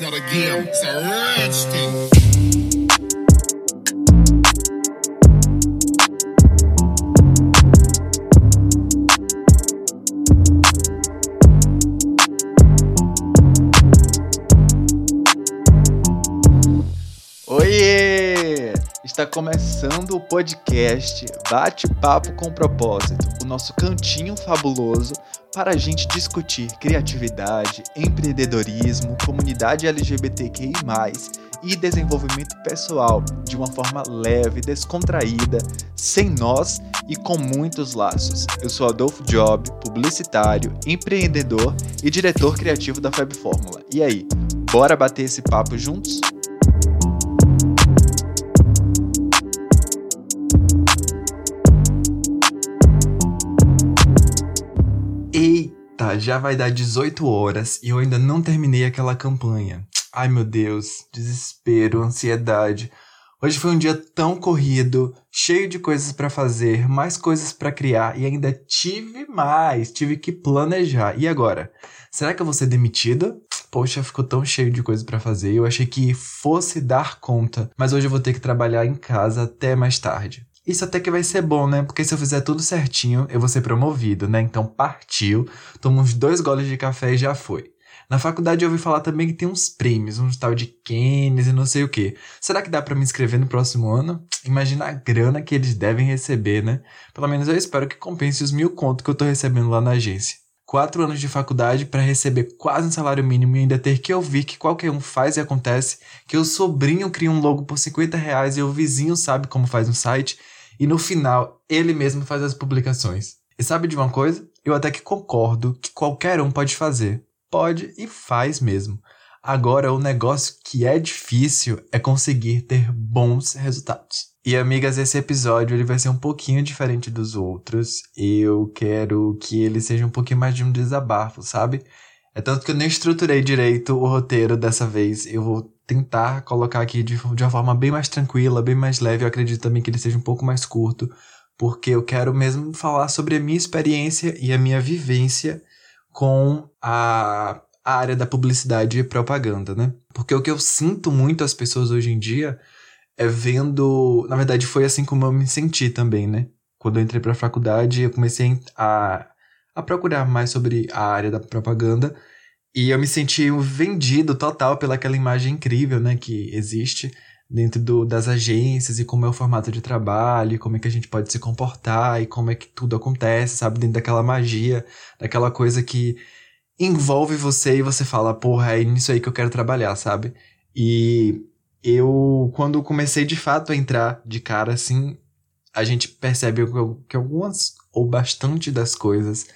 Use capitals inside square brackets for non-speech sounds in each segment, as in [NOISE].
not a game, it's a rich thing. Está começando o podcast Bate-Papo com Propósito, o nosso cantinho fabuloso para a gente discutir criatividade, empreendedorismo, comunidade LGBTQI, e desenvolvimento pessoal de uma forma leve, descontraída, sem nós e com muitos laços. Eu sou Adolfo Job, publicitário, empreendedor e diretor criativo da Fab Fórmula. E aí, bora bater esse papo juntos? Já vai dar 18 horas e eu ainda não terminei aquela campanha. Ai meu Deus, desespero, ansiedade. Hoje foi um dia tão corrido, cheio de coisas para fazer, mais coisas para criar e ainda tive mais, tive que planejar. E agora? Será que eu vou ser demitido? Poxa, ficou tão cheio de coisas para fazer. Eu achei que fosse dar conta, mas hoje eu vou ter que trabalhar em casa até mais tarde. Isso até que vai ser bom, né? Porque se eu fizer tudo certinho, eu vou ser promovido, né? Então partiu, tomo uns dois goles de café e já foi. Na faculdade eu ouvi falar também que tem uns prêmios, uns tal de Keynes e não sei o que. Será que dá para me inscrever no próximo ano? Imagina a grana que eles devem receber, né? Pelo menos eu espero que compense os mil contos que eu tô recebendo lá na agência. Quatro anos de faculdade para receber quase um salário mínimo e ainda ter que ouvir que qualquer um faz e acontece, que o sobrinho cria um logo por 50 reais e o vizinho sabe como faz um site, e no final ele mesmo faz as publicações. E sabe de uma coisa? Eu até que concordo que qualquer um pode fazer. Pode e faz mesmo. Agora, o negócio que é difícil é conseguir ter bons resultados. E amigas, esse episódio ele vai ser um pouquinho diferente dos outros. Eu quero que ele seja um pouquinho mais de um desabafo, sabe? É tanto que eu nem estruturei direito o roteiro dessa vez. Eu vou tentar colocar aqui de, de uma forma bem mais tranquila, bem mais leve. Eu acredito também que ele seja um pouco mais curto, porque eu quero mesmo falar sobre a minha experiência e a minha vivência com a, a área da publicidade e propaganda, né? Porque o que eu sinto muito as pessoas hoje em dia é vendo. Na verdade, foi assim como eu me senti também, né? Quando eu entrei para a faculdade, eu comecei a, a procurar mais sobre a área da propaganda e eu me senti vendido total pelaquela imagem incrível, né, que existe dentro do, das agências e como é o formato de trabalho, como é que a gente pode se comportar e como é que tudo acontece, sabe? Dentro daquela magia, daquela coisa que envolve você e você fala, porra, é nisso aí que eu quero trabalhar, sabe? E eu, quando comecei de fato a entrar de cara assim, a gente percebe que algumas ou bastante das coisas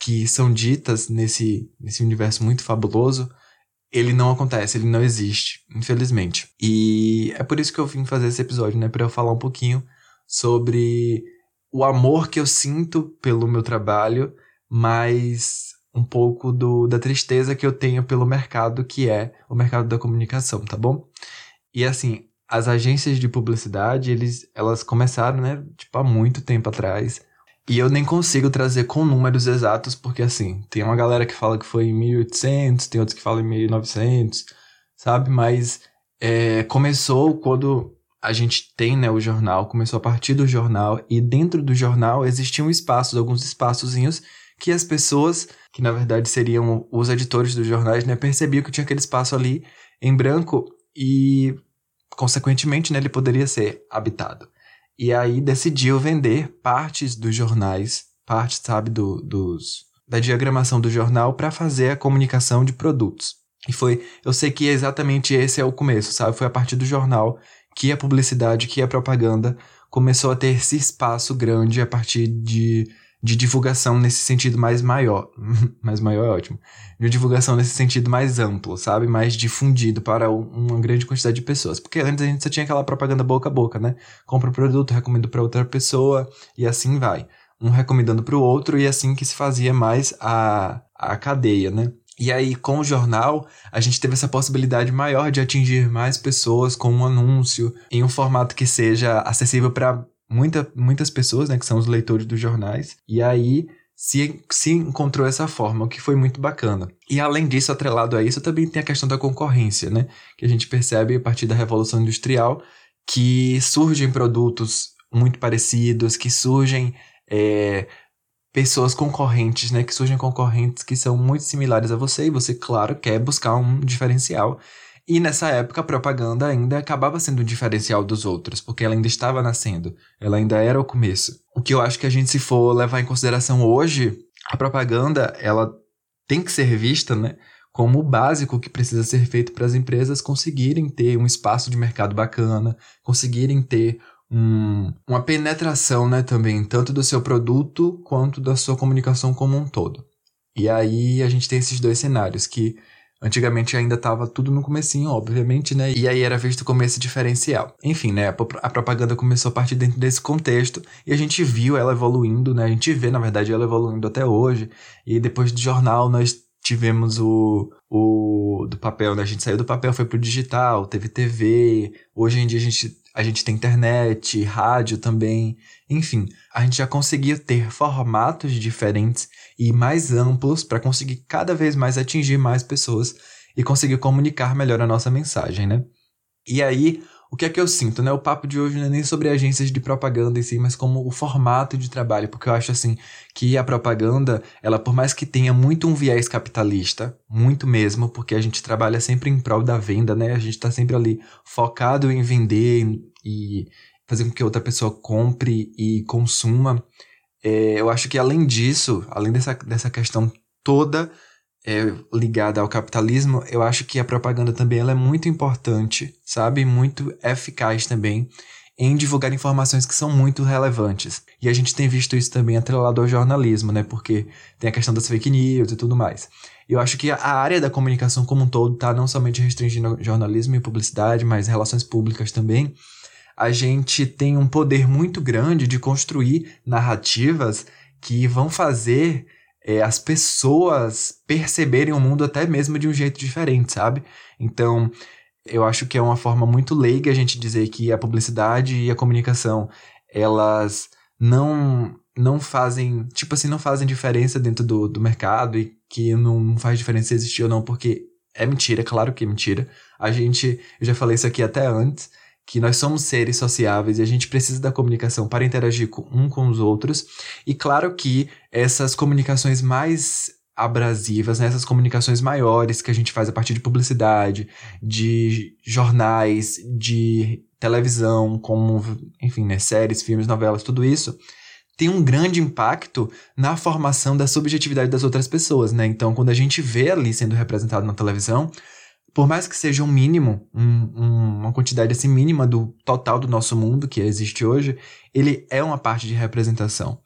que são ditas nesse, nesse universo muito fabuloso ele não acontece, ele não existe, infelizmente. E é por isso que eu vim fazer esse episódio, né? Para eu falar um pouquinho sobre o amor que eu sinto pelo meu trabalho, mas um pouco do, da tristeza que eu tenho pelo mercado, que é o mercado da comunicação, tá bom? E assim, as agências de publicidade, eles, elas começaram, né, tipo, há muito tempo atrás. E eu nem consigo trazer com números exatos, porque assim, tem uma galera que fala que foi em 1800, tem outros que falam em 1900, sabe? Mas é, começou quando a gente tem né, o jornal, começou a partir do jornal, e dentro do jornal existiam espaços, alguns espaçozinhos, que as pessoas, que na verdade seriam os editores dos jornais, né, percebiam que tinha aquele espaço ali em branco e, consequentemente, né, ele poderia ser habitado. E aí decidiu vender partes dos jornais, partes, sabe, do, dos, da diagramação do jornal para fazer a comunicação de produtos. E foi, eu sei que exatamente esse é o começo, sabe? Foi a partir do jornal que a publicidade, que a propaganda começou a ter esse espaço grande a partir de de divulgação nesse sentido mais maior. [LAUGHS] mais maior é ótimo. De divulgação nesse sentido mais amplo, sabe? Mais difundido para uma grande quantidade de pessoas. Porque antes a gente só tinha aquela propaganda boca a boca, né? Compra o um produto, recomendo para outra pessoa e assim vai. Um recomendando para o outro e assim que se fazia mais a, a cadeia, né? E aí, com o jornal, a gente teve essa possibilidade maior de atingir mais pessoas com um anúncio em um formato que seja acessível para muita, muitas pessoas, né, que são os leitores dos jornais, e aí se, se encontrou essa forma, o que foi muito bacana. E além disso, atrelado a isso, também tem a questão da concorrência, né? Que a gente percebe a partir da Revolução Industrial que surgem produtos muito parecidos, que surgem é, pessoas concorrentes, né? Que surgem concorrentes que são muito similares a você e você, claro, quer buscar um diferencial. E nessa época a propaganda ainda acabava sendo um diferencial dos outros, porque ela ainda estava nascendo, ela ainda era o começo. O que eu acho que a gente se for levar em consideração hoje, a propaganda, ela tem que ser vista, né, como o básico que precisa ser feito para as empresas conseguirem ter um espaço de mercado bacana, conseguirem ter um, uma penetração, né, também, tanto do seu produto quanto da sua comunicação como um todo. E aí a gente tem esses dois cenários que Antigamente ainda estava tudo no comecinho, obviamente, né? E aí era visto como esse diferencial. Enfim, né? A propaganda começou a partir dentro desse contexto e a gente viu ela evoluindo, né? A gente vê, na verdade, ela evoluindo até hoje. E depois do jornal, nós tivemos o, o do papel, né? A gente saiu do papel, foi pro digital, teve TV. Hoje em dia a gente, a gente tem internet, rádio também. Enfim, a gente já conseguia ter formatos diferentes e mais amplos para conseguir cada vez mais atingir mais pessoas e conseguir comunicar melhor a nossa mensagem, né? E aí, o que é que eu sinto, né? O papo de hoje não é nem sobre agências de propaganda em si, mas como o formato de trabalho, porque eu acho assim que a propaganda, ela por mais que tenha muito um viés capitalista, muito mesmo, porque a gente trabalha sempre em prol da venda, né? A gente está sempre ali focado em vender e fazer com que outra pessoa compre e consuma. É, eu acho que além disso, além dessa, dessa questão toda é, ligada ao capitalismo, eu acho que a propaganda também ela é muito importante, sabe? Muito eficaz também em divulgar informações que são muito relevantes. E a gente tem visto isso também atrelado ao jornalismo, né? Porque tem a questão das fake news e tudo mais. Eu acho que a área da comunicação como um todo tá não somente restringindo jornalismo e publicidade, mas relações públicas também a gente tem um poder muito grande de construir narrativas que vão fazer é, as pessoas perceberem o mundo até mesmo de um jeito diferente, sabe? Então, eu acho que é uma forma muito leiga a gente dizer que a publicidade e a comunicação, elas não não fazem, tipo assim, não fazem diferença dentro do, do mercado e que não, faz diferença existir ou não, porque é mentira, claro que é mentira. A gente, eu já falei isso aqui até antes, que nós somos seres sociáveis e a gente precisa da comunicação para interagir com, um com os outros. E claro que essas comunicações mais abrasivas, né? essas comunicações maiores que a gente faz a partir de publicidade, de jornais, de televisão, como, enfim, né? séries, filmes, novelas, tudo isso, tem um grande impacto na formação da subjetividade das outras pessoas, né? Então, quando a gente vê ali sendo representado na televisão, por mais que seja um mínimo, um, um, uma quantidade assim mínima do total do nosso mundo que existe hoje, ele é uma parte de representação.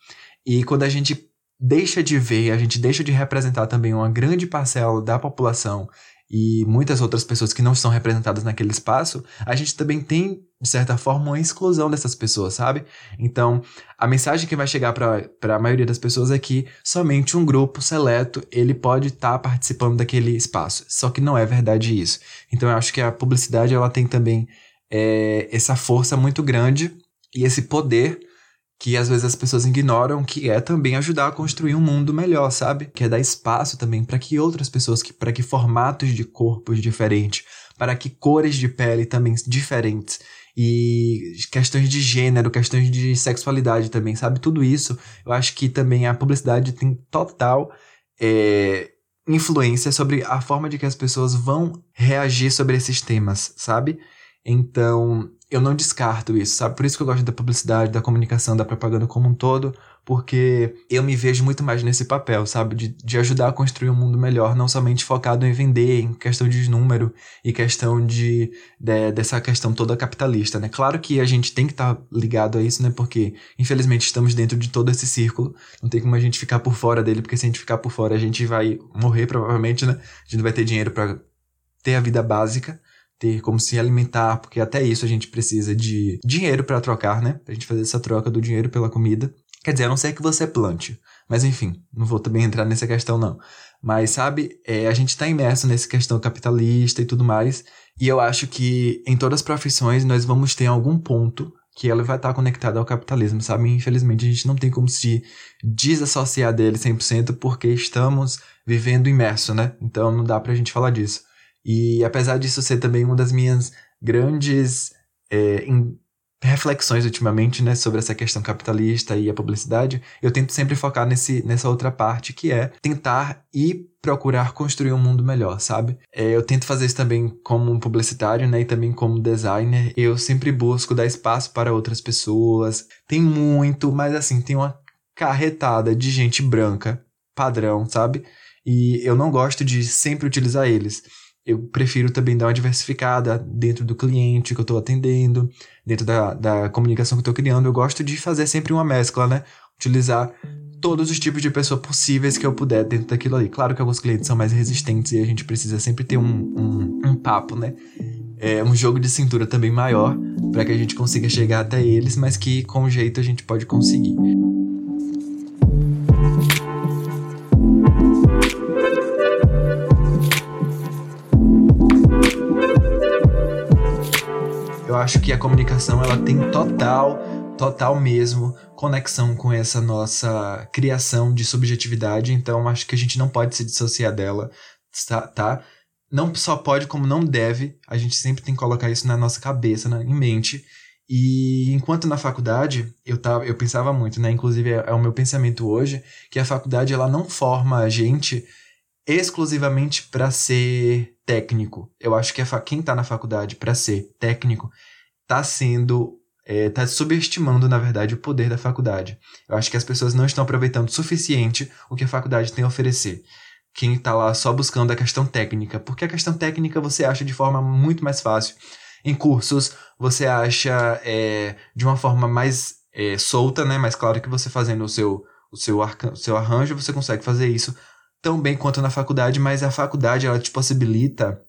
E quando a gente deixa de ver, a gente deixa de representar também uma grande parcela da população e muitas outras pessoas que não são representadas naquele espaço, a gente também tem, de certa forma, uma exclusão dessas pessoas, sabe? Então, a mensagem que vai chegar para a maioria das pessoas é que somente um grupo seleto ele pode estar tá participando daquele espaço. Só que não é verdade isso. Então, eu acho que a publicidade ela tem também é, essa força muito grande e esse poder que às vezes as pessoas ignoram, que é também ajudar a construir um mundo melhor, sabe? Que é dar espaço também para que outras pessoas, para que formatos de corpos diferentes, para que cores de pele também diferentes e questões de gênero, questões de sexualidade também, sabe? Tudo isso, eu acho que também a publicidade tem total é, influência sobre a forma de que as pessoas vão reagir sobre esses temas, sabe? Então, eu não descarto isso, sabe? Por isso que eu gosto da publicidade, da comunicação, da propaganda como um todo, porque eu me vejo muito mais nesse papel, sabe? De, de ajudar a construir um mundo melhor, não somente focado em vender, em questão de número e questão de, de dessa questão toda capitalista, né? Claro que a gente tem que estar tá ligado a isso, né? Porque, infelizmente, estamos dentro de todo esse círculo, não tem como a gente ficar por fora dele, porque se a gente ficar por fora, a gente vai morrer, provavelmente, né? A gente não vai ter dinheiro para ter a vida básica ter como se alimentar, porque até isso a gente precisa de dinheiro para trocar, né? Pra gente fazer essa troca do dinheiro pela comida. Quer dizer, a não ser que você plante. Mas enfim, não vou também entrar nessa questão, não. Mas, sabe, é, a gente está imerso nessa questão capitalista e tudo mais. E eu acho que em todas as profissões nós vamos ter algum ponto que ela vai estar conectada ao capitalismo, sabe? Infelizmente, a gente não tem como se desassociar dele 100% porque estamos vivendo imerso, né? Então não dá pra gente falar disso. E apesar disso ser também uma das minhas grandes é, reflexões ultimamente, né, sobre essa questão capitalista e a publicidade, eu tento sempre focar nesse, nessa outra parte que é tentar e procurar construir um mundo melhor, sabe? É, eu tento fazer isso também como publicitário, né, e também como designer. Eu sempre busco dar espaço para outras pessoas. Tem muito, mas assim, tem uma carretada de gente branca, padrão, sabe? E eu não gosto de sempre utilizar eles eu prefiro também dar uma diversificada dentro do cliente que eu estou atendendo, dentro da, da comunicação que eu estou criando. Eu gosto de fazer sempre uma mescla, né? Utilizar todos os tipos de pessoa possíveis que eu puder dentro daquilo ali. Claro que alguns clientes são mais resistentes e a gente precisa sempre ter um, um, um papo, né? É um jogo de cintura também maior para que a gente consiga chegar até eles, mas que com jeito a gente pode conseguir. Acho que a comunicação ela tem total, total mesmo conexão com essa nossa criação de subjetividade, então acho que a gente não pode se dissociar dela, tá? tá? Não só pode, como não deve, a gente sempre tem que colocar isso na nossa cabeça, na, em mente. E enquanto na faculdade, eu, tava, eu pensava muito, né? Inclusive é, é o meu pensamento hoje, que a faculdade ela não forma a gente exclusivamente para ser técnico. Eu acho que a quem está na faculdade para ser técnico está sendo está é, subestimando, na verdade, o poder da faculdade. Eu acho que as pessoas não estão aproveitando o suficiente o que a faculdade tem a oferecer. Quem está lá só buscando a questão técnica, porque a questão técnica você acha de forma muito mais fácil. Em cursos, você acha é, de uma forma mais é, solta, né? Mas claro que você fazendo o seu, o seu, o seu arranjo, você consegue fazer isso tão bem quanto na faculdade, mas a faculdade ela te possibilita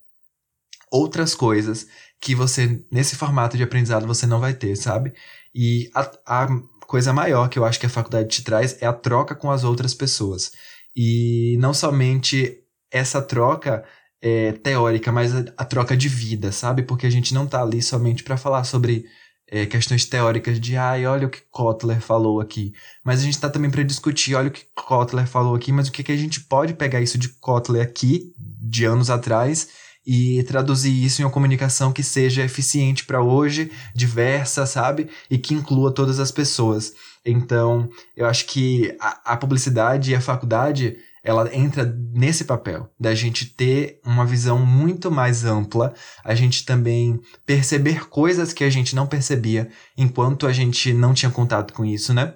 outras coisas que você, nesse formato de aprendizado, você não vai ter, sabe? E a, a coisa maior que eu acho que a faculdade te traz é a troca com as outras pessoas. E não somente essa troca é, teórica, mas a, a, troca de vida, sabe? Porque a gente não tá ali somente para falar sobre é, questões teóricas de, ai, olha o que Kotler falou aqui. Mas a gente tá também para discutir, olha o que Kotler falou aqui, mas o que, que a gente pode pegar isso de Kotler aqui, de anos atrás, e traduzir isso em uma comunicação que seja eficiente para hoje, diversa, sabe? E que inclua todas as pessoas. Então, eu acho que a, a publicidade e a faculdade ela entra nesse papel da gente ter uma visão muito mais ampla, a gente também perceber coisas que a gente não percebia enquanto a gente não tinha contato com isso, né?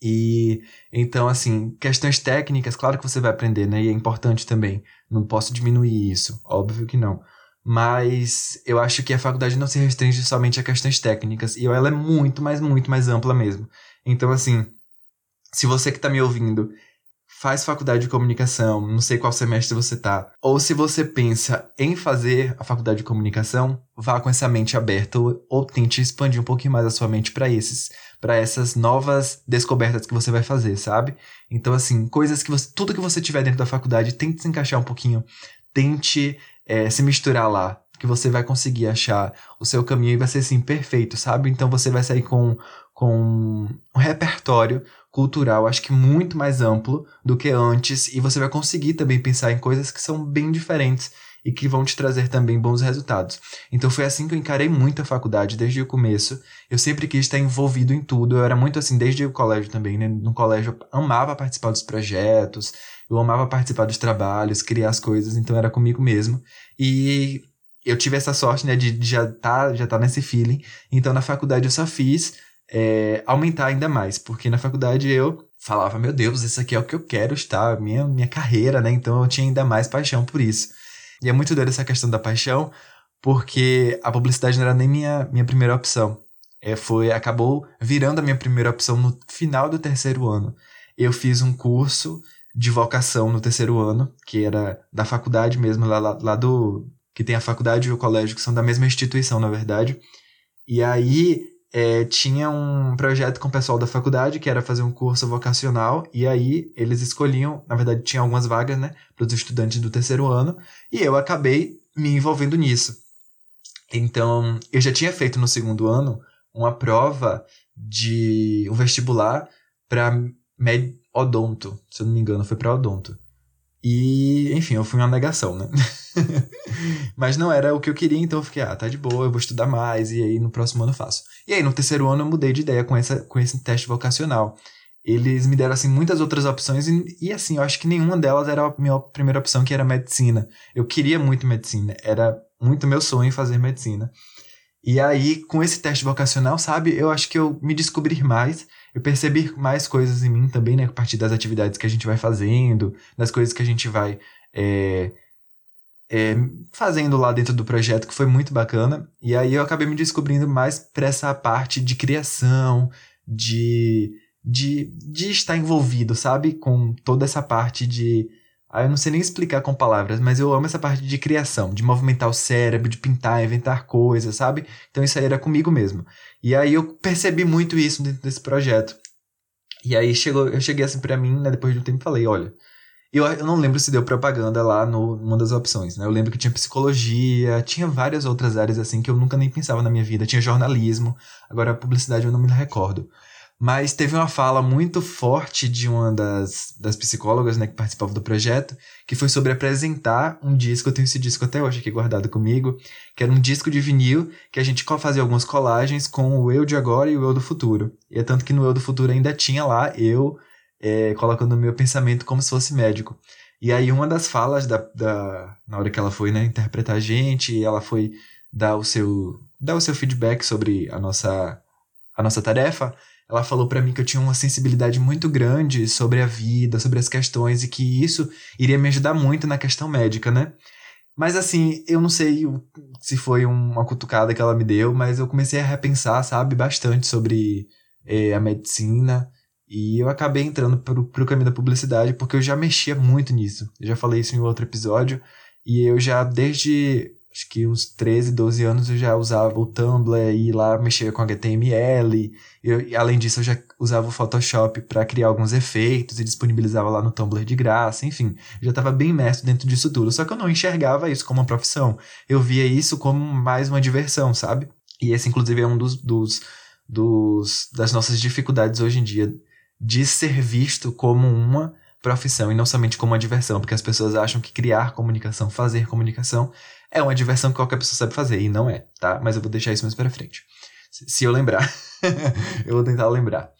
E então, assim, questões técnicas, claro que você vai aprender, né? E é importante também. Não posso diminuir isso, óbvio que não. Mas eu acho que a faculdade não se restringe somente a questões técnicas. E ela é muito, mas muito mais ampla mesmo. Então, assim, se você que está me ouvindo faz faculdade de comunicação, não sei qual semestre você tá, ou se você pensa em fazer a faculdade de comunicação, vá com essa mente aberta ou, ou tente expandir um pouquinho mais a sua mente para esses, para essas novas descobertas que você vai fazer, sabe? Então assim, coisas que você, tudo que você tiver dentro da faculdade, tente se encaixar um pouquinho, tente é, se misturar lá, que você vai conseguir achar o seu caminho e vai ser assim perfeito, sabe? Então você vai sair com com um repertório cultural, acho que muito mais amplo do que antes, e você vai conseguir também pensar em coisas que são bem diferentes e que vão te trazer também bons resultados. Então foi assim que eu encarei muito a faculdade desde o começo. Eu sempre quis estar envolvido em tudo. Eu era muito assim desde o colégio também, né? No colégio eu amava participar dos projetos, eu amava participar dos trabalhos, criar as coisas, então era comigo mesmo. E eu tive essa sorte, né, de, já tá, já tá nesse feeling. Então na faculdade eu só fiz é, aumentar ainda mais, porque na faculdade eu falava, meu Deus, isso aqui é o que eu quero estar, minha, minha carreira, né? Então eu tinha ainda mais paixão por isso. E é muito doido essa questão da paixão, porque a publicidade não era nem minha, minha primeira opção. É, foi, acabou virando a minha primeira opção no final do terceiro ano. Eu fiz um curso de vocação no terceiro ano, que era da faculdade mesmo, lá, lá, lá do. que tem a faculdade e o colégio, que são da mesma instituição, na verdade. E aí é, tinha um projeto com o pessoal da faculdade, que era fazer um curso vocacional, e aí eles escolhiam, na verdade tinha algumas vagas, né, para os estudantes do terceiro ano, e eu acabei me envolvendo nisso. Então, eu já tinha feito no segundo ano uma prova de um vestibular para odonto, se eu não me engano, foi para odonto. E, enfim, eu fui uma negação, né? [LAUGHS] Mas não era o que eu queria, então eu fiquei, ah, tá de boa, eu vou estudar mais, e aí no próximo ano eu faço. E aí no terceiro ano eu mudei de ideia com, essa, com esse teste vocacional. Eles me deram, assim, muitas outras opções, e, e assim, eu acho que nenhuma delas era a minha primeira opção, que era medicina. Eu queria muito medicina, era muito meu sonho fazer medicina. E aí, com esse teste vocacional, sabe, eu acho que eu me descobri mais eu percebi mais coisas em mim também, né? A partir das atividades que a gente vai fazendo, das coisas que a gente vai é, é, fazendo lá dentro do projeto, que foi muito bacana. E aí eu acabei me descobrindo mais para essa parte de criação, de, de, de estar envolvido, sabe? Com toda essa parte de. Ah, eu não sei nem explicar com palavras, mas eu amo essa parte de criação, de movimentar o cérebro, de pintar, inventar coisas, sabe? Então isso aí era comigo mesmo. E aí eu percebi muito isso dentro desse projeto. E aí chegou, eu cheguei assim para mim, né, depois de um tempo, falei, olha, eu, eu não lembro se deu propaganda lá no, numa das opções, né? Eu lembro que tinha psicologia, tinha várias outras áreas assim que eu nunca nem pensava na minha vida. Tinha jornalismo, agora publicidade eu não me recordo. Mas teve uma fala muito forte de uma das, das psicólogas né, que participava do projeto, que foi sobre apresentar um disco. Eu tenho esse disco até hoje aqui guardado comigo, que era um disco de vinil que a gente fazia algumas colagens com o eu de agora e o eu do futuro. E é tanto que no eu do futuro ainda tinha lá eu é, colocando o meu pensamento como se fosse médico. E aí uma das falas da, da na hora que ela foi né, interpretar a gente, ela foi dar o seu dar o seu feedback sobre a nossa a nossa tarefa ela falou para mim que eu tinha uma sensibilidade muito grande sobre a vida, sobre as questões e que isso iria me ajudar muito na questão médica, né? Mas assim, eu não sei se foi uma cutucada que ela me deu, mas eu comecei a repensar, sabe, bastante sobre é, a medicina. E eu acabei entrando pro, pro caminho da publicidade porque eu já mexia muito nisso. Eu já falei isso em outro episódio. E eu já, desde acho que uns 13, 12 anos eu já usava o Tumblr e lá mexia com HTML. Eu, e além disso, eu já usava o Photoshop para criar alguns efeitos e disponibilizava lá no Tumblr de graça. Enfim, já estava bem imerso dentro disso tudo. Só que eu não enxergava isso como uma profissão. Eu via isso como mais uma diversão, sabe? E esse, inclusive, é um dos, dos, dos das nossas dificuldades hoje em dia de ser visto como uma profissão e não somente como uma diversão, porque as pessoas acham que criar comunicação, fazer comunicação é uma diversão que qualquer pessoa sabe fazer, e não é, tá? Mas eu vou deixar isso mais pra frente. Se eu lembrar. [LAUGHS] eu vou tentar lembrar.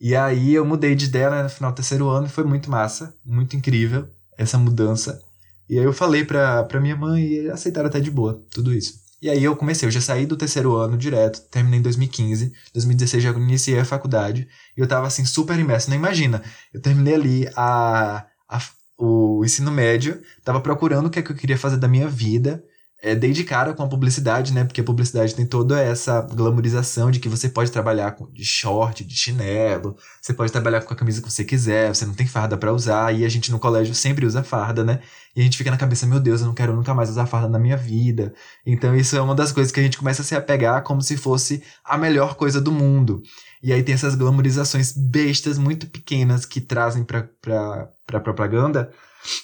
E aí eu mudei de ideia né, no final do terceiro ano e foi muito massa, muito incrível essa mudança. E aí eu falei pra, pra minha mãe e aceitaram até de boa tudo isso. E aí eu comecei, eu já saí do terceiro ano direto, terminei em 2015, 2016 já iniciei a faculdade, e eu tava assim super imerso, nem imagina. Eu terminei ali a, a, o ensino médio, tava procurando o que, é que eu queria fazer da minha vida, é, dei de cara com a publicidade, né? Porque a publicidade tem toda essa glamorização de que você pode trabalhar com, de short, de chinelo, você pode trabalhar com a camisa que você quiser, você não tem farda para usar, e a gente no colégio sempre usa farda, né? E a gente fica na cabeça, meu Deus, eu não quero nunca mais usar farda na minha vida. Então isso é uma das coisas que a gente começa a se apegar como se fosse a melhor coisa do mundo. E aí tem essas glamorizações bestas muito pequenas que trazem pra, pra, pra propaganda,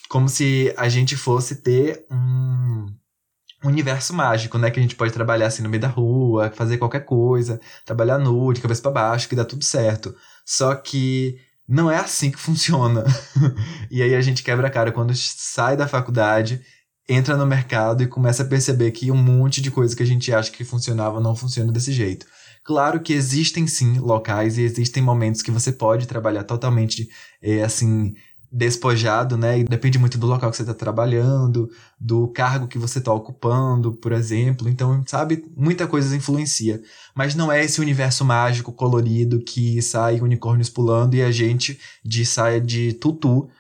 como se a gente fosse ter um universo mágico, né? Que a gente pode trabalhar assim no meio da rua, fazer qualquer coisa, trabalhar nu, de cabeça para baixo, que dá tudo certo. Só que não é assim que funciona. [LAUGHS] e aí a gente quebra a cara quando sai da faculdade, entra no mercado e começa a perceber que um monte de coisa que a gente acha que funcionava não funciona desse jeito. Claro que existem sim locais e existem momentos que você pode trabalhar totalmente é, assim despojado, né? E depende muito do local que você está trabalhando, do cargo que você está ocupando, por exemplo. Então, sabe, muita coisa influencia. Mas não é esse universo mágico, colorido, que sai unicórnios pulando e a gente de saia de tutu,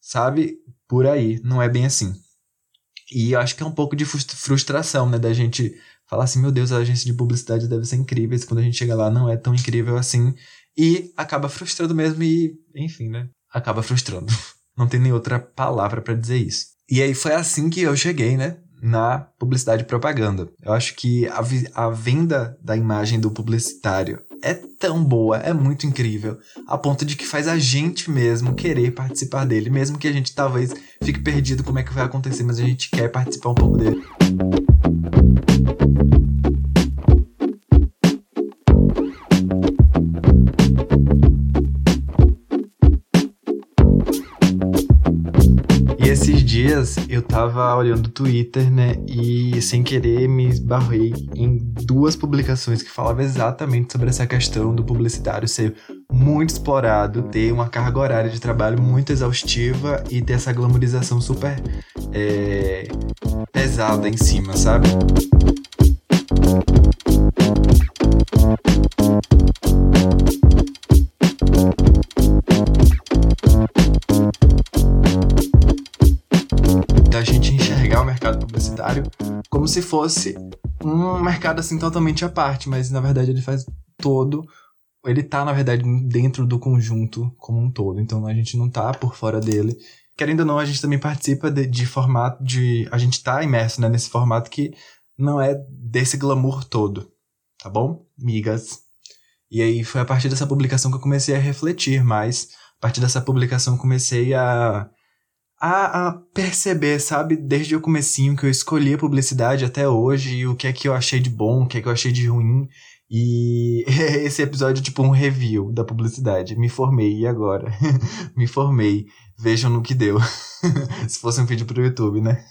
sabe? Por aí. Não é bem assim. E eu acho que é um pouco de frustração, né? Da gente falar assim, meu Deus, a agência de publicidade deve ser incrível. E quando a gente chega lá, não é tão incrível assim. E acaba frustrando mesmo e, enfim, né? Acaba frustrando. [LAUGHS] Não tem nem outra palavra para dizer isso. E aí foi assim que eu cheguei, né? Na publicidade e propaganda. Eu acho que a, a venda da imagem do publicitário é tão boa, é muito incrível, a ponto de que faz a gente mesmo querer participar dele, mesmo que a gente talvez fique perdido como é que vai acontecer, mas a gente quer participar um pouco dele. Dias eu tava olhando o Twitter, né? E sem querer me esbarrei em duas publicações que falavam exatamente sobre essa questão do publicitário ser muito explorado, ter uma carga horária de trabalho muito exaustiva e ter essa glamorização super é, pesada em cima, sabe? Se fosse um mercado assim totalmente à parte, mas na verdade ele faz todo ele tá na verdade dentro do conjunto como um todo, então a gente não tá por fora dele. Querendo ou não, a gente também participa de, de formato de a gente tá imerso né, nesse formato que não é desse glamour todo, tá bom? Migas. E aí foi a partir dessa publicação que eu comecei a refletir mais. A partir dessa publicação comecei a a, a, perceber, sabe, desde o comecinho que eu escolhi a publicidade até hoje, e o que é que eu achei de bom, o que é que eu achei de ruim. E [LAUGHS] esse episódio é tipo um review da publicidade. Me formei, e agora? [LAUGHS] Me formei. Vejam no que deu. [LAUGHS] Se fosse um vídeo pro YouTube, né?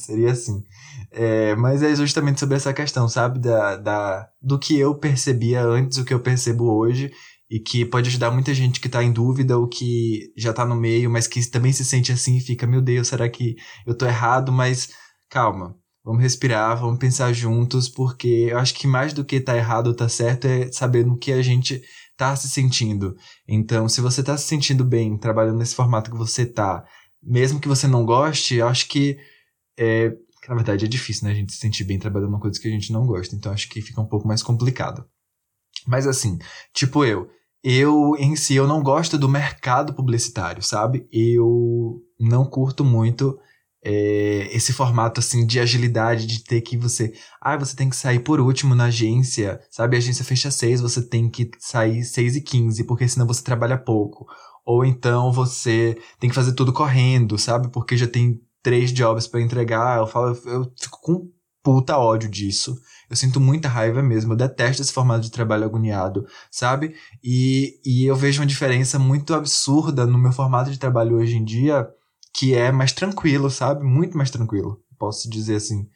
Seria assim. É, mas é justamente sobre essa questão, sabe? Da, da, do que eu percebia antes, o que eu percebo hoje e que pode ajudar muita gente que tá em dúvida ou que já tá no meio, mas que também se sente assim e fica, meu Deus, será que eu tô errado? Mas calma, vamos respirar, vamos pensar juntos, porque eu acho que mais do que tá errado ou tá certo é saber no que a gente tá se sentindo. Então, se você tá se sentindo bem trabalhando nesse formato que você tá, mesmo que você não goste, eu acho que é, na verdade é difícil, né, a gente se sentir bem trabalhando uma coisa que a gente não gosta, então acho que fica um pouco mais complicado. Mas assim, tipo eu, eu em si eu não gosto do mercado publicitário, sabe? Eu não curto muito é, esse formato assim de agilidade, de ter que você. Ah, você tem que sair por último na agência, sabe? A agência fecha seis, você tem que sair seis e quinze, porque senão você trabalha pouco. Ou então você tem que fazer tudo correndo, sabe? Porque já tem três jobs para entregar. Eu falo, eu fico com puta ódio disso. Eu sinto muita raiva mesmo. Eu detesto esse formato de trabalho agoniado, sabe? E, e eu vejo uma diferença muito absurda no meu formato de trabalho hoje em dia, que é mais tranquilo, sabe? Muito mais tranquilo, posso dizer assim.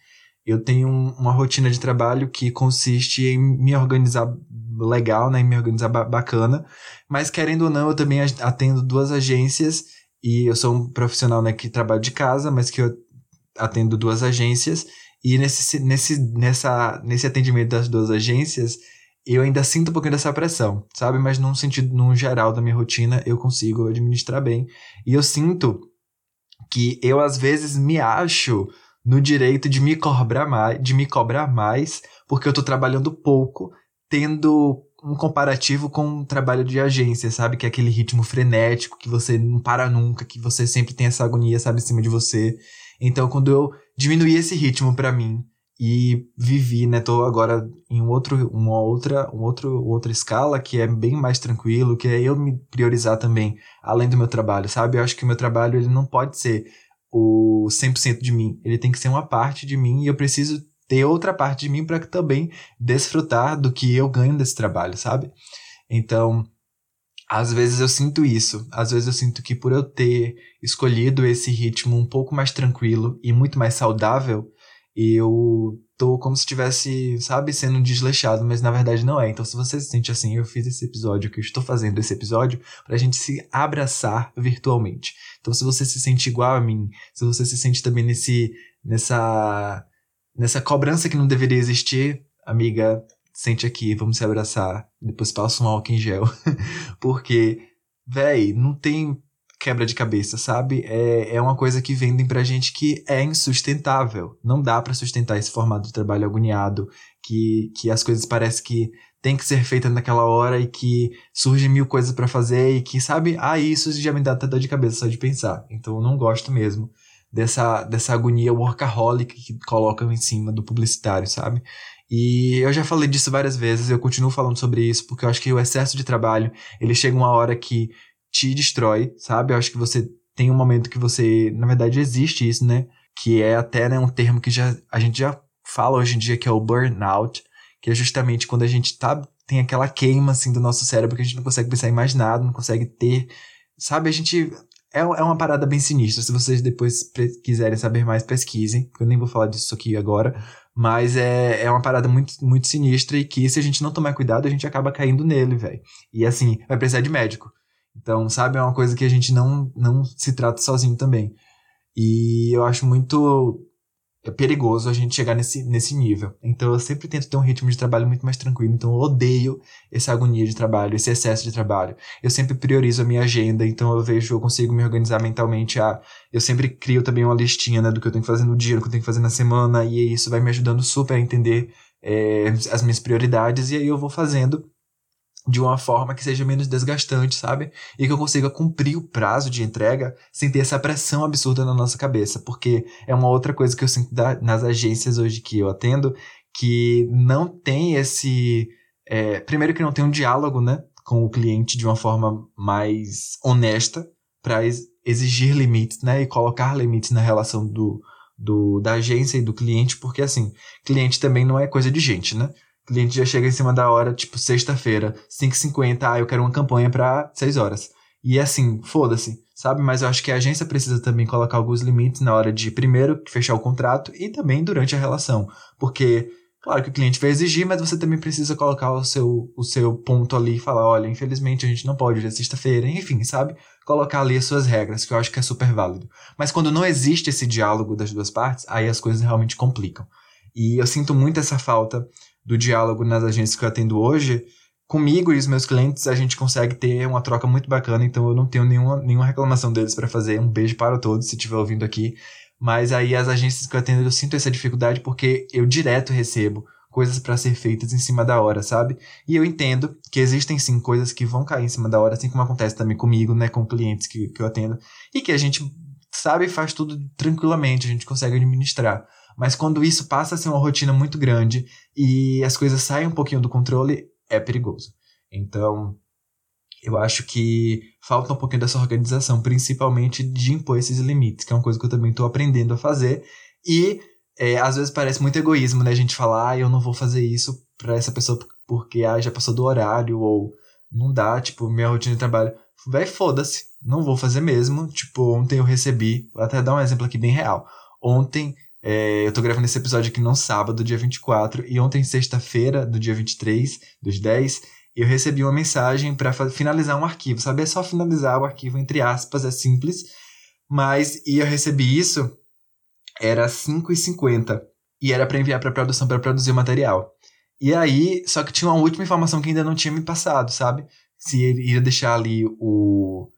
Eu tenho uma rotina de trabalho que consiste em me organizar legal, né? Em me organizar bacana. Mas querendo ou não, eu também atendo duas agências e eu sou um profissional né, que trabalho de casa, mas que eu atendo duas agências e nesse, nesse, nessa, nesse atendimento das duas agências, eu ainda sinto um pouquinho dessa pressão, sabe? Mas num sentido, num geral da minha rotina, eu consigo administrar bem. E eu sinto que eu, às vezes, me acho no direito de me cobrar mais, de me cobrar mais, porque eu tô trabalhando pouco, tendo um comparativo com um trabalho de agência, sabe? Que é aquele ritmo frenético, que você não para nunca, que você sempre tem essa agonia, sabe, em cima de você. Então, quando eu diminuí esse ritmo para mim e vivi, né? Tô agora em um outro, uma outra, um outro, outra escala que é bem mais tranquilo, que é eu me priorizar também, além do meu trabalho, sabe? Eu acho que o meu trabalho ele não pode ser o 100% de mim, ele tem que ser uma parte de mim e eu preciso ter outra parte de mim para também desfrutar do que eu ganho desse trabalho, sabe? Então, às vezes eu sinto isso. Às vezes eu sinto que por eu ter escolhido esse ritmo um pouco mais tranquilo e muito mais saudável, eu tô como se estivesse, sabe, sendo desleixado, mas na verdade não é. Então, se você se sente assim, eu fiz esse episódio, que eu estou fazendo esse episódio, pra gente se abraçar virtualmente. Então, se você se sente igual a mim, se você se sente também nesse, nessa, nessa cobrança que não deveria existir, amiga, sente aqui, vamos se abraçar. Depois passa um álcool em gel. [LAUGHS] Porque, véi, não tem quebra de cabeça, sabe? É, é uma coisa que vendem pra gente que é insustentável. Não dá para sustentar esse formato de trabalho agoniado, que, que as coisas parecem que tem que ser feita naquela hora e que surgem mil coisas para fazer e que, sabe, ah, isso já me dá até dor de cabeça só de pensar. Então eu não gosto mesmo dessa, dessa agonia workaholic que colocam em cima do publicitário, sabe? E eu já falei disso várias vezes, eu continuo falando sobre isso, porque eu acho que o excesso de trabalho, ele chega uma hora que te destrói, sabe? Eu acho que você tem um momento que você, na verdade, existe isso, né? Que é até né, um termo que já, a gente já fala hoje em dia, que é o burnout, que é justamente quando a gente tá, tem aquela queima, assim, do nosso cérebro, que a gente não consegue pensar em mais nada, não consegue ter, sabe? A gente é, é uma parada bem sinistra. Se vocês depois quiserem saber mais, pesquisem. Eu nem vou falar disso aqui agora. Mas é, é uma parada muito, muito sinistra e que, se a gente não tomar cuidado, a gente acaba caindo nele, velho. E assim, vai precisar de médico. Então, sabe, é uma coisa que a gente não, não se trata sozinho também. E eu acho muito é perigoso a gente chegar nesse, nesse nível. Então eu sempre tento ter um ritmo de trabalho muito mais tranquilo. Então eu odeio essa agonia de trabalho, esse excesso de trabalho. Eu sempre priorizo a minha agenda, então eu vejo, eu consigo me organizar mentalmente. Ah, eu sempre crio também uma listinha né, do que eu tenho que fazer no dia, do que eu tenho que fazer na semana, e isso vai me ajudando super a entender é, as minhas prioridades, e aí eu vou fazendo de uma forma que seja menos desgastante, sabe? E que eu consiga cumprir o prazo de entrega sem ter essa pressão absurda na nossa cabeça. Porque é uma outra coisa que eu sinto da, nas agências hoje que eu atendo, que não tem esse. É, primeiro, que não tem um diálogo, né? Com o cliente de uma forma mais honesta para exigir limites, né? E colocar limites na relação do, do, da agência e do cliente, porque assim, cliente também não é coisa de gente, né? Cliente já chega em cima da hora, tipo, sexta-feira, 5h50, ah, eu quero uma campanha para 6 horas. E é assim, foda-se, sabe? Mas eu acho que a agência precisa também colocar alguns limites na hora de, primeiro, fechar o contrato e também durante a relação. Porque, claro que o cliente vai exigir, mas você também precisa colocar o seu, o seu ponto ali e falar: olha, infelizmente a gente não pode, hoje é sexta-feira, enfim, sabe? Colocar ali as suas regras, que eu acho que é super válido. Mas quando não existe esse diálogo das duas partes, aí as coisas realmente complicam. E eu sinto muito essa falta do diálogo nas agências que eu atendo hoje, comigo e os meus clientes a gente consegue ter uma troca muito bacana, então eu não tenho nenhuma, nenhuma reclamação deles para fazer. Um beijo para todos se estiver ouvindo aqui. Mas aí as agências que eu atendo eu sinto essa dificuldade porque eu direto recebo coisas para ser feitas em cima da hora, sabe? E eu entendo que existem sim coisas que vão cair em cima da hora, assim como acontece também comigo, né, com clientes que, que eu atendo, e que a gente sabe faz tudo tranquilamente, a gente consegue administrar. Mas quando isso passa a ser uma rotina muito grande e as coisas saem um pouquinho do controle, é perigoso. Então, eu acho que falta um pouquinho dessa organização, principalmente de impor esses limites, que é uma coisa que eu também estou aprendendo a fazer. E é, às vezes parece muito egoísmo, né? A gente falar, ah, eu não vou fazer isso para essa pessoa porque ah, já passou do horário, ou não dá, tipo, minha rotina de trabalho. Véi, foda-se, não vou fazer mesmo. Tipo, ontem eu recebi, vou até dar um exemplo aqui bem real. Ontem é, eu tô gravando esse episódio aqui no sábado, dia 24, e ontem, sexta-feira, do dia 23, dos 10, eu recebi uma mensagem para finalizar um arquivo, sabe? É só finalizar o arquivo, entre aspas, é simples, mas e eu recebi isso, era 5h50, e era para enviar para produção para produzir o material. E aí, só que tinha uma última informação que ainda não tinha me passado, sabe? Se ele ia deixar ali o.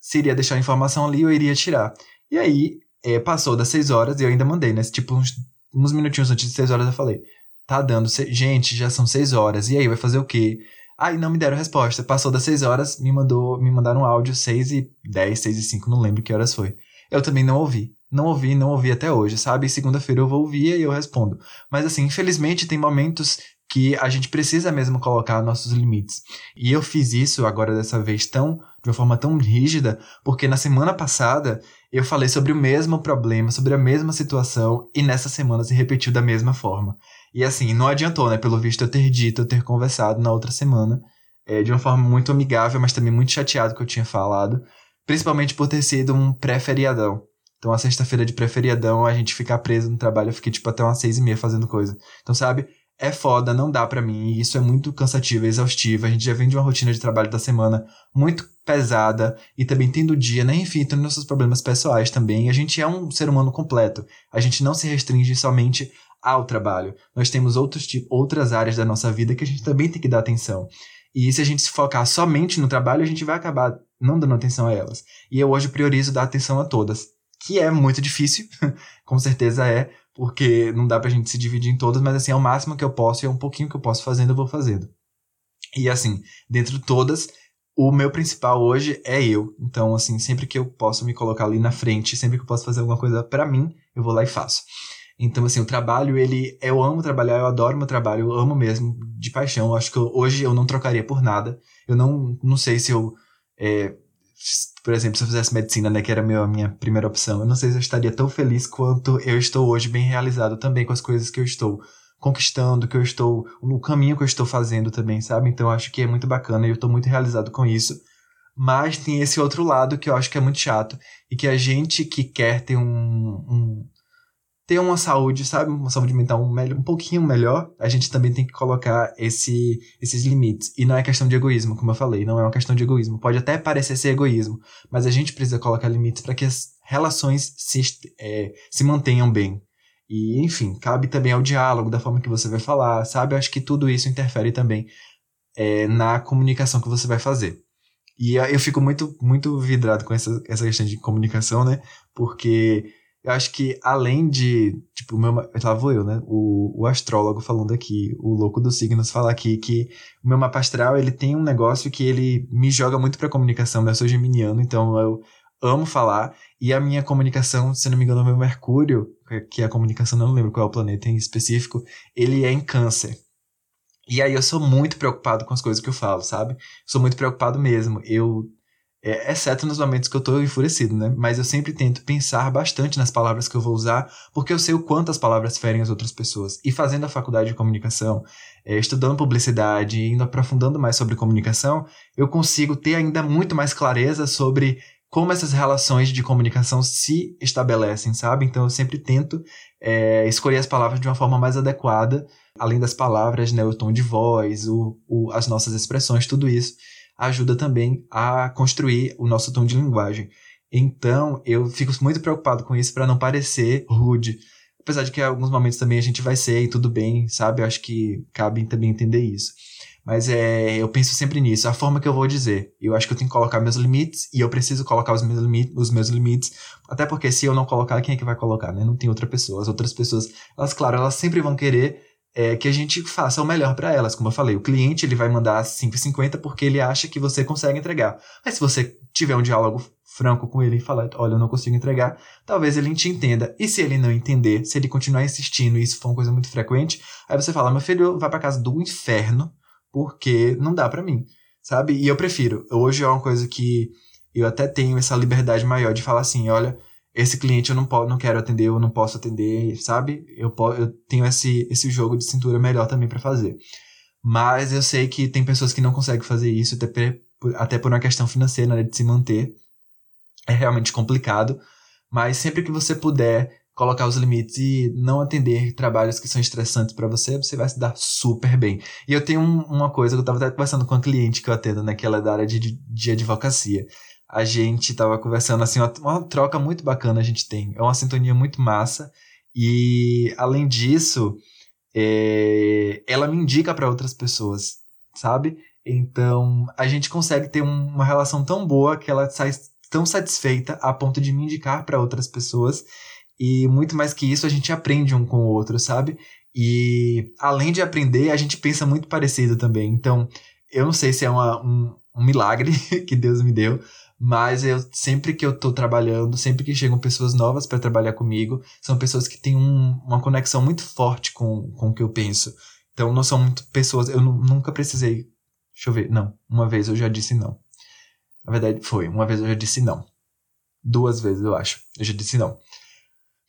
Se iria deixar a informação ali, eu iria tirar. E aí, é, passou das 6 horas e eu ainda mandei, né? Tipo, uns, uns minutinhos antes de 6 horas eu falei, tá dando, gente, já são 6 horas, e aí, vai fazer o quê? Aí não me deram resposta. Passou das 6 horas, me mandou, me mandaram um áudio 6 e 10, 6 e 5, não lembro que horas foi. Eu também não ouvi. Não ouvi, não ouvi até hoje, sabe? Segunda-feira eu vou ouvir e eu respondo. Mas assim, infelizmente tem momentos que a gente precisa mesmo colocar nossos limites. E eu fiz isso agora dessa vez tão de uma forma tão rígida, porque na semana passada eu falei sobre o mesmo problema, sobre a mesma situação, e nessa semana se repetiu da mesma forma. E assim, não adiantou, né? Pelo visto eu ter dito, eu ter conversado na outra semana, é, de uma forma muito amigável, mas também muito chateado que eu tinha falado, principalmente por ter sido um pré-feriadão. Então, a sexta-feira de pré-feriadão, a gente ficar preso no trabalho, eu fiquei tipo até umas seis e meia fazendo coisa. Então, sabe? É foda, não dá para mim, isso é muito cansativo, é exaustivo. A gente já vem de uma rotina de trabalho da semana muito pesada e também tendo dia, né? Enfim, tendo nossos problemas pessoais também. A gente é um ser humano completo. A gente não se restringe somente ao trabalho. Nós temos outros outras áreas da nossa vida que a gente também tem que dar atenção. E se a gente se focar somente no trabalho, a gente vai acabar não dando atenção a elas. E eu hoje priorizo dar atenção a todas, que é muito difícil, [LAUGHS] com certeza é, porque não dá pra gente se dividir em todas, mas assim, é o máximo que eu posso e é um pouquinho que eu posso fazendo, eu vou fazendo. E assim, dentro de todas, o meu principal hoje é eu. Então, assim, sempre que eu posso me colocar ali na frente, sempre que eu posso fazer alguma coisa para mim, eu vou lá e faço. Então, assim, o trabalho, ele. Eu amo trabalhar, eu adoro meu trabalho, eu amo mesmo, de paixão. Eu acho que eu, hoje eu não trocaria por nada. Eu não, não sei se eu é, por exemplo, se eu fizesse medicina, né, que era a minha, primeira opção, eu não sei se eu estaria tão feliz quanto eu estou hoje, bem realizado também com as coisas que eu estou conquistando, que eu estou, no caminho que eu estou fazendo também, sabe? Então eu acho que é muito bacana e eu estou muito realizado com isso. mas tem esse outro lado que eu acho que é muito chato e que a gente que quer ter um, um ter uma saúde, sabe, uma saúde mental um, um pouquinho melhor, a gente também tem que colocar esse, esses limites. E não é questão de egoísmo, como eu falei, não é uma questão de egoísmo. Pode até parecer ser egoísmo, mas a gente precisa colocar limites para que as relações se, é, se mantenham bem. E, enfim, cabe também ao diálogo, da forma que você vai falar, sabe? Eu acho que tudo isso interfere também é, na comunicação que você vai fazer. E eu fico muito, muito vidrado com essa, essa questão de comunicação, né? Porque eu acho que além de, tipo, meu, lá vou eu, né? O, o astrólogo falando aqui, o louco dos signos fala aqui que o meu mapa astral, ele tem um negócio que ele me joga muito pra comunicação, né? Eu sou geminiano, então eu amo falar, e a minha comunicação, se não me engano, o meu Mercúrio, que é a comunicação, não lembro qual é o planeta em específico, ele é em câncer. E aí eu sou muito preocupado com as coisas que eu falo, sabe? Sou muito preocupado mesmo. Eu é, exceto nos momentos que eu tô enfurecido, né? Mas eu sempre tento pensar bastante nas palavras que eu vou usar, porque eu sei o quanto as palavras ferem as outras pessoas. E fazendo a faculdade de comunicação, é, estudando publicidade, indo aprofundando mais sobre comunicação, eu consigo ter ainda muito mais clareza sobre como essas relações de comunicação se estabelecem, sabe? Então eu sempre tento é, escolher as palavras de uma forma mais adequada, além das palavras, né? O tom de voz, o, o as nossas expressões, tudo isso ajuda também a construir o nosso tom de linguagem. Então, eu fico muito preocupado com isso para não parecer rude. Apesar de que em alguns momentos também a gente vai ser e tudo bem, sabe? Eu acho que cabe também entender isso. Mas é, eu penso sempre nisso, a forma que eu vou dizer. Eu acho que eu tenho que colocar meus limites e eu preciso colocar os meus, limites, os meus limites. Até porque se eu não colocar, quem é que vai colocar, né? Não tem outra pessoa. As outras pessoas, elas, claro, elas sempre vão querer é, que a gente faça o melhor para elas. Como eu falei, o cliente ele vai mandar 5,50 porque ele acha que você consegue entregar. Mas se você tiver um diálogo franco com ele e falar, olha, eu não consigo entregar, talvez ele te entenda. E se ele não entender, se ele continuar insistindo, e isso for uma coisa muito frequente, aí você fala, meu filho vai para casa do inferno porque não dá para mim, sabe? E eu prefiro. Hoje é uma coisa que eu até tenho essa liberdade maior de falar assim, olha, esse cliente eu não, posso, não quero atender, eu não posso atender, sabe? Eu, posso, eu tenho esse, esse jogo de cintura melhor também para fazer. Mas eu sei que tem pessoas que não conseguem fazer isso, até, até por uma questão financeira, né, de se manter. É realmente complicado. Mas sempre que você puder colocar os limites e não atender trabalhos que são estressantes para você, você vai se dar super bem. E eu tenho um, uma coisa que eu estava conversando com uma cliente que eu atendo, né, que ela é da área de, de advocacia a gente tava conversando, assim, uma, uma, troca muito bacana a gente tem. É uma sintonia muito massa. E, além disso, é, ela me indica para outras pessoas, sabe? Então, a gente consegue ter um, uma relação tão boa que ela sai tão satisfeita a ponto de me indicar para outras pessoas. E, muito mais que isso, a gente aprende um com o outro, sabe? E, além de aprender, a gente pensa muito parecido também. Então, eu não sei se é uma, um, um milagre [LAUGHS] que Deus me deu, mas eu sempre que eu tô trabalhando, sempre que chegam pessoas novas para trabalhar comigo, são pessoas que têm um, uma conexão muito forte com, com o que eu penso. Então não são muito pessoas, eu nunca precisei. Deixa eu ver, não, uma vez eu já disse não. Na verdade, foi, uma vez eu já disse não. Duas vezes, eu acho. Eu já disse não.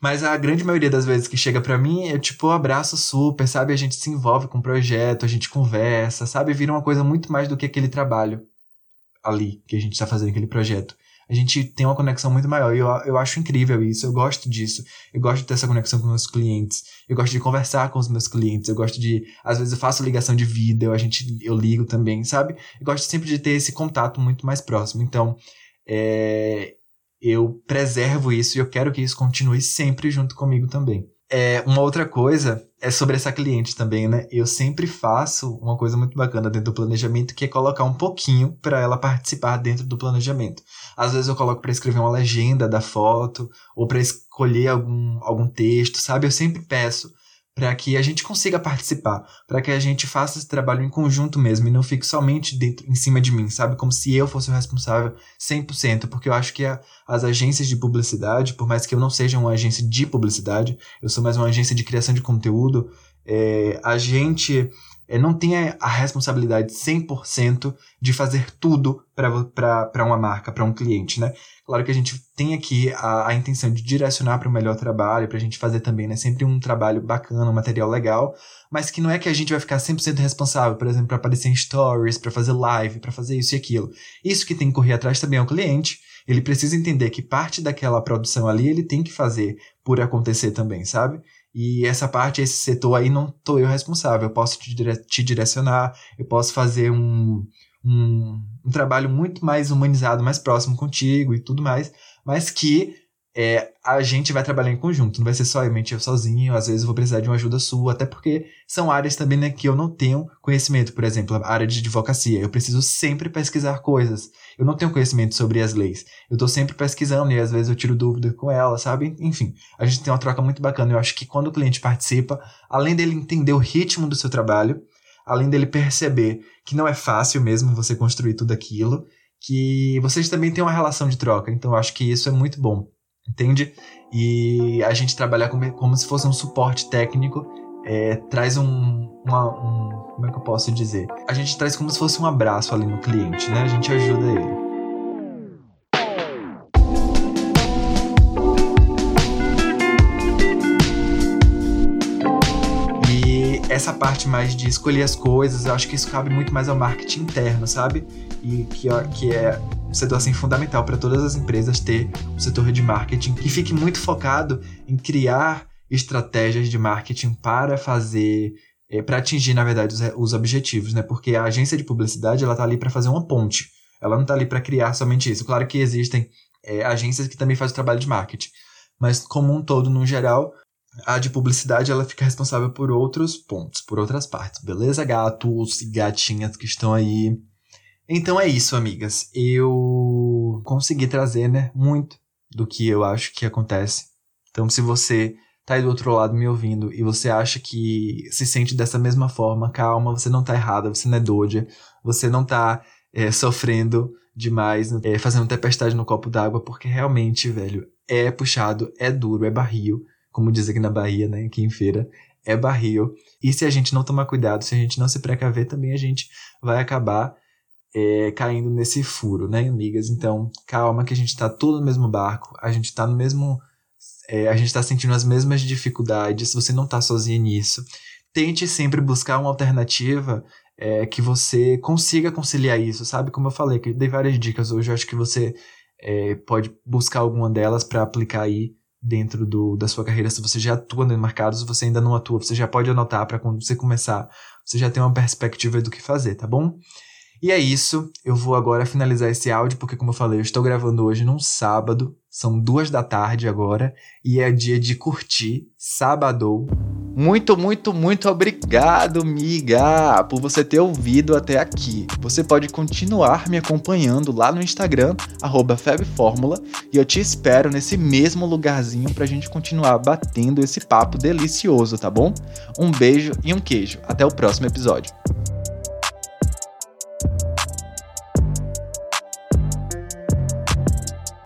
Mas a grande maioria das vezes que chega para mim, eu tipo, abraço super, sabe? A gente se envolve com o projeto, a gente conversa, sabe? Vira uma coisa muito mais do que aquele trabalho ali que a gente está fazendo aquele projeto. A gente tem uma conexão muito maior e eu, eu acho incrível isso, eu gosto disso. Eu gosto de ter essa conexão com meus clientes. Eu gosto de conversar com os meus clientes. Eu gosto de, às vezes eu faço ligação de vídeo, a gente, eu ligo também, sabe? Eu gosto sempre de ter esse contato muito mais próximo. Então, é, eu preservo isso e eu quero que isso continue sempre junto comigo também. É, uma outra coisa é sobre essa cliente também, né? Eu sempre faço uma coisa muito bacana dentro do planejamento, que é colocar um pouquinho para ela participar dentro do planejamento. Às vezes eu coloco para escrever uma legenda da foto ou para escolher algum, algum texto, sabe? Eu sempre peço para que a gente consiga participar, para que a gente faça esse trabalho em conjunto mesmo e não fique somente dentro em cima de mim, sabe? Como se eu fosse o responsável 100%, porque eu acho que a, as agências de publicidade, por mais que eu não seja uma agência de publicidade, eu sou mais uma agência de criação de conteúdo, é, a gente não tem a responsabilidade 100% de fazer tudo para uma marca, para um cliente, né? Claro que a gente tem aqui a, a intenção de direcionar para o melhor trabalho, para a gente fazer também, né? Sempre um trabalho bacana, um material legal, mas que não é que a gente vai ficar 100% responsável, por exemplo, para aparecer em stories, para fazer live, para fazer isso e aquilo. Isso que tem que correr atrás também é o cliente. Ele precisa entender que parte daquela produção ali ele tem que fazer por acontecer também, sabe? E essa parte, esse setor aí, não tô eu responsável. Eu posso te, dire te direcionar, eu posso fazer um, um, um, trabalho muito mais humanizado, mais próximo contigo e tudo mais, mas que é, a gente vai trabalhar em conjunto, não vai ser só eu sozinho, às vezes eu vou precisar de uma ajuda sua, até porque são áreas também né, que eu não tenho conhecimento, por exemplo, a área de advocacia, eu preciso sempre pesquisar coisas, eu não tenho conhecimento sobre as leis, eu tô sempre pesquisando e às vezes eu tiro dúvida com ela, sabe? Enfim, a gente tem uma troca muito bacana, eu acho que quando o cliente participa, além dele entender o ritmo do seu trabalho, além dele perceber que não é fácil mesmo você construir tudo aquilo, que vocês também têm uma relação de troca, então eu acho que isso é muito bom entende? E a gente trabalhar como, como se fosse um suporte técnico é, traz um, uma, um. Como é que eu posso dizer? A gente traz como se fosse um abraço ali no cliente, né? A gente ajuda ele. E essa parte mais de escolher as coisas, eu acho que isso cabe muito mais ao marketing interno, sabe? E que, que é um setor assim fundamental para todas as empresas ter um setor de marketing que fique muito focado em criar estratégias de marketing para fazer é, para atingir na verdade os, os, objetivos, né? Porque a agência de publicidade ela tá ali para fazer uma ponte. Ela não tá ali para criar somente isso. Claro que existem é, agências que também fazem trabalho de marketing, mas como um todo, no geral, a de publicidade ela fica responsável por outros pontos, por outras partes, beleza? Gatos e gatinhas que estão aí então é isso, amigas. Eu consegui trazer, né, muito do que eu acho que acontece. Então, se você tá aí do outro lado me ouvindo e você acha que se sente dessa mesma forma, calma, você não tá errada, você não é doida, você não tá é, sofrendo demais, é, fazendo tempestade no copo d'água, porque realmente, velho, é puxado, é duro, é barril, como diz aqui na Bahia, né, aqui em feira, é barril. E se a gente não tomar cuidado, se a gente não se precaver, também a gente vai acabar é, caindo nesse furo, né, amigas? Então, calma que a gente está todo no mesmo barco, a gente está no mesmo. É, a gente está sentindo as mesmas dificuldades, você não está sozinha nisso. Tente sempre buscar uma alternativa é, que você consiga conciliar isso, sabe? Como eu falei, que eu dei várias dicas hoje, eu acho que você é, pode buscar alguma delas para aplicar aí dentro do, da sua carreira. Se você já atua no mercado, se você ainda não atua, você já pode anotar para quando você começar, você já tem uma perspectiva do que fazer, tá bom? E é isso. Eu vou agora finalizar esse áudio, porque, como eu falei, eu estou gravando hoje num sábado. São duas da tarde agora. E é dia de curtir. Sábado. Muito, muito, muito obrigado, miga, por você ter ouvido até aqui. Você pode continuar me acompanhando lá no Instagram, FebFórmula, e eu te espero nesse mesmo lugarzinho pra gente continuar batendo esse papo delicioso, tá bom? Um beijo e um queijo. Até o próximo episódio.